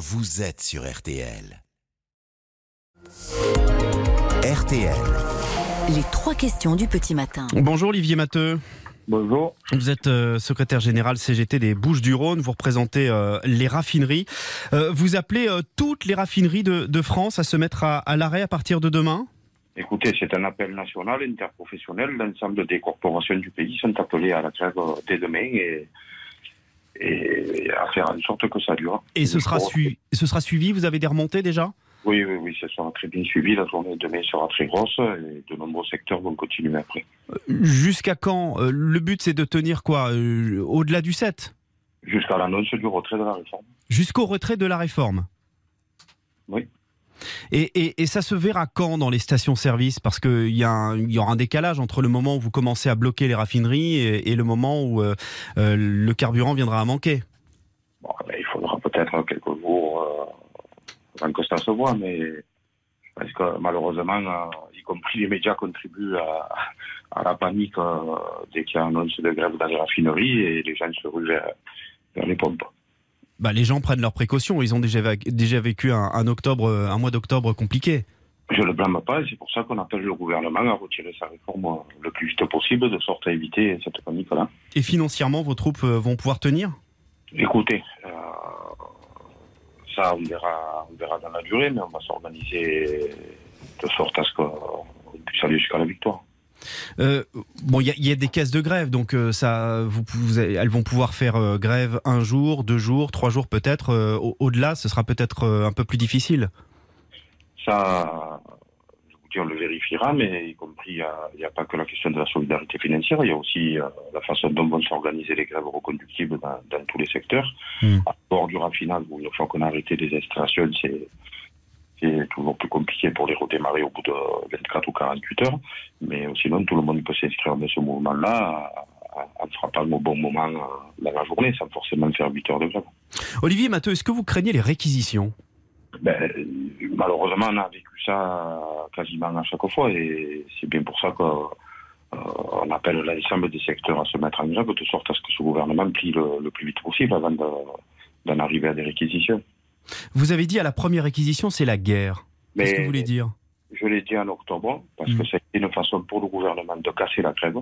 vous êtes sur RTL. RTL. Les trois questions du petit matin. Bonjour Olivier Matteux. Bonjour. Vous êtes euh, secrétaire général CGT des Bouches-du-Rhône. Vous représentez euh, les raffineries. Euh, vous appelez euh, toutes les raffineries de, de France à se mettre à, à l'arrêt à partir de demain? Écoutez, c'est un appel national, interprofessionnel. L'ensemble des corporations du pays sont appelées à la grève dès demain et, et à faire en sorte que ça dure. Et ce sera, ce suivi Vous avez des remontées déjà? Oui, oui, oui, ça sera très bien suivi. La journée de demain sera très grosse et de nombreux secteurs vont continuer après. Jusqu'à quand? Euh, Le but c'est de tenir quoi? Euh, Au-delà du 7 Jusqu'à l'annonce du retrait de la réforme. Jusqu'au retrait de la réforme? Oui. Et, ça se verra quand dans les stations-service? Parce qu'il y, aura un décalage entre le moment où vous commencez à bloquer les raffineries et, le moment où euh, euh, le carburant viendra à manquer. Ben, il faudra peut-être quelques jours euh, avant que ça se voit, mais que malheureusement, euh, y compris les médias contribuent à, la panique dès qu'il y a un annonce de grève dans les raffineries et les gens se ruent vers, vers les pompes. Bah, les gens prennent leurs précautions. Ils ont déjà, déjà vécu un, un octobre, un mois d'octobre compliqué. Je ne le blâme pas et c'est pour ça qu'on appelle le gouvernement à retirer sa réforme euh, le plus vite possible, de sorte à éviter cette panique-là. Et financièrement, vos troupes euh, vont pouvoir tenir? Écoutez, euh, ça on verra, on verra dans la durée, mais on va s'organiser de sorte à ce qu'on puisse aller jusqu'à la victoire. Euh, bon, il y, a- il y a des caisses de grève, donc euh, ça, vous, vous avez- elles vont pouvoir faire euh, grève un jour, deux jours, trois jours peut-être. Au- Au-delà, ce sera peut-être un peu plus difficile. Ça, on le vérifiera, mais y compris, il n'y a, pas que la question de la solidarité financière, il y a aussi la façon dont vont s'organiser les grèves reconductibles dans, dans tous les secteurs. Hmm. À bord du raffinage, une fois qu'on a arrêté les installations, c'est c'est toujours plus compliqué pour les redémarrer au bout de 24 ou 48 heures. Mais sinon, tout le monde peut s'inscrire dans ce mouvement-là en frappant au bon moment euh, dans la journée, sans forcément faire 8 heures de grève. Olivier Matteux, est-ce que vous craignez les réquisitions? Ben, malheureusement, on a vécu ça quasiment à chaque fois et c'est bien pour ça qu'on on appelle l'ensemble des secteurs à se mettre en grève de sorte à ce que ce gouvernement plie le, le plus vite possible avant de- d'en arriver à des réquisitions. Vous avez dit à la première réquisition, c'est la guerre. Qu'est-ce que vous voulez dire je l'ai dit en octobre parce que c'est une façon pour le gouvernement de casser la grève.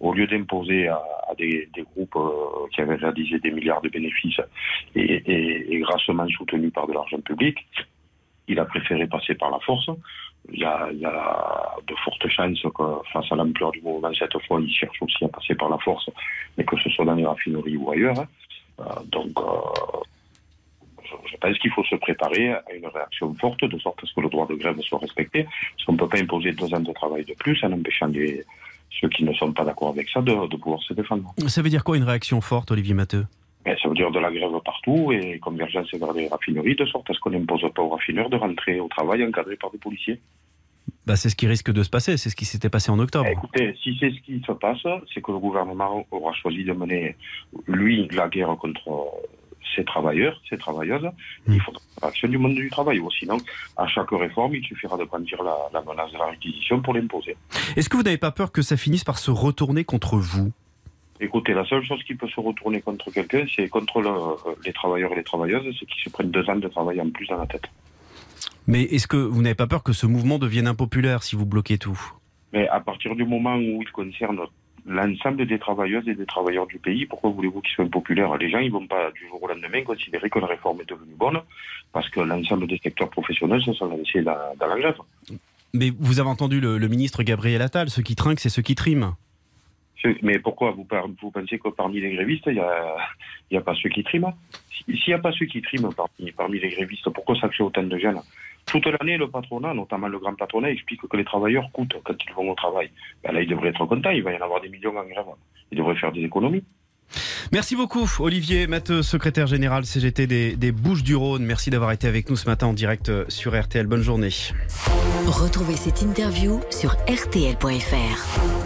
Au lieu d'imposer à, à des, des groupes euh, qui avaient réalisé des milliards de bénéfices et, et- et grassement soutenus par de l'argent public, il a préféré passer par la force. Il y a, il y a de fortes chances que face à l'ampleur du mouvement, cette fois, il cherche aussi à passer par la force, mais que ce soit dans les raffineries ou ailleurs. Euh, donc, euh, je- pense qu'il faut se préparer à une réaction forte, de sorte à ce que le droit de grève soit respecté. Parce qu'on ne peut pas imposer deux ans de travail de plus en empêchant les- ceux qui ne sont pas d'accord avec ça de, de pouvoir se défendre. Ça veut dire quoi une réaction forte, Olivier Matteux? Et ça veut dire de la grève partout et convergence vers les raffineries, de sorte à ce qu'on n'impose pas aux raffineurs de rentrer au travail encadrés par des policiers. bah, C'est ce qui risque de se passer, c'est ce qui s'était passé en octobre. Écoutez, si c'est ce qui se passe, c'est que le gouvernement aura choisi de mener, lui, la guerre contre ses travailleurs, ses travailleuses. Il faudra l'action du monde du travail. Ou sinon, à chaque réforme, il suffira de brandir la, la menace de la réquisition pour l'imposer. Est-ce que vous n'avez pas peur que ça finisse par se retourner contre vous? Écoutez, la seule chose qui peut se retourner contre quelqu'un, c'est contre le- les travailleurs et les travailleuses, c'est qu'ils se prennent deux ans de travail en plus dans la tête. Mais est-ce que vous n'avez pas peur que ce mouvement devienne impopulaire si vous bloquez tout? Mais à partir du moment où il concerne l'ensemble des travailleuses et des travailleurs du pays, pourquoi voulez-vous qu'ils soient impopulaires? Les gens, ils vont pas du jour au lendemain considérer que la réforme est devenue bonne, parce que l'ensemble des secteurs professionnels se sont lancés dans, dans la grève. Mais vous avez entendu le, le ministre Gabriel Attal, ceux qui trinquent, c'est ceux qui triment. Mais pourquoi vous, par- vous pensez que parmi les grévistes, il n'y a, il y a pas ceux qui triment? Si- S'il n'y a pas ceux qui triment parmi, parmi les grévistes, pourquoi ça crée autant de gêne? Toute l'année, le patronat, notamment le grand patronat, explique que les travailleurs coûtent quand ils vont au travail. Ben là, ils devraient être contents, il va y en avoir des millions en grève. Ils devraient faire des économies. Merci beaucoup, Olivier Matteux, secrétaire général CGT des, des Bouches-du-Rhône. Merci d'avoir été avec nous ce matin en direct euh, sur RTL. Bonne journée. Retrouvez cette interview sur rtl.fr.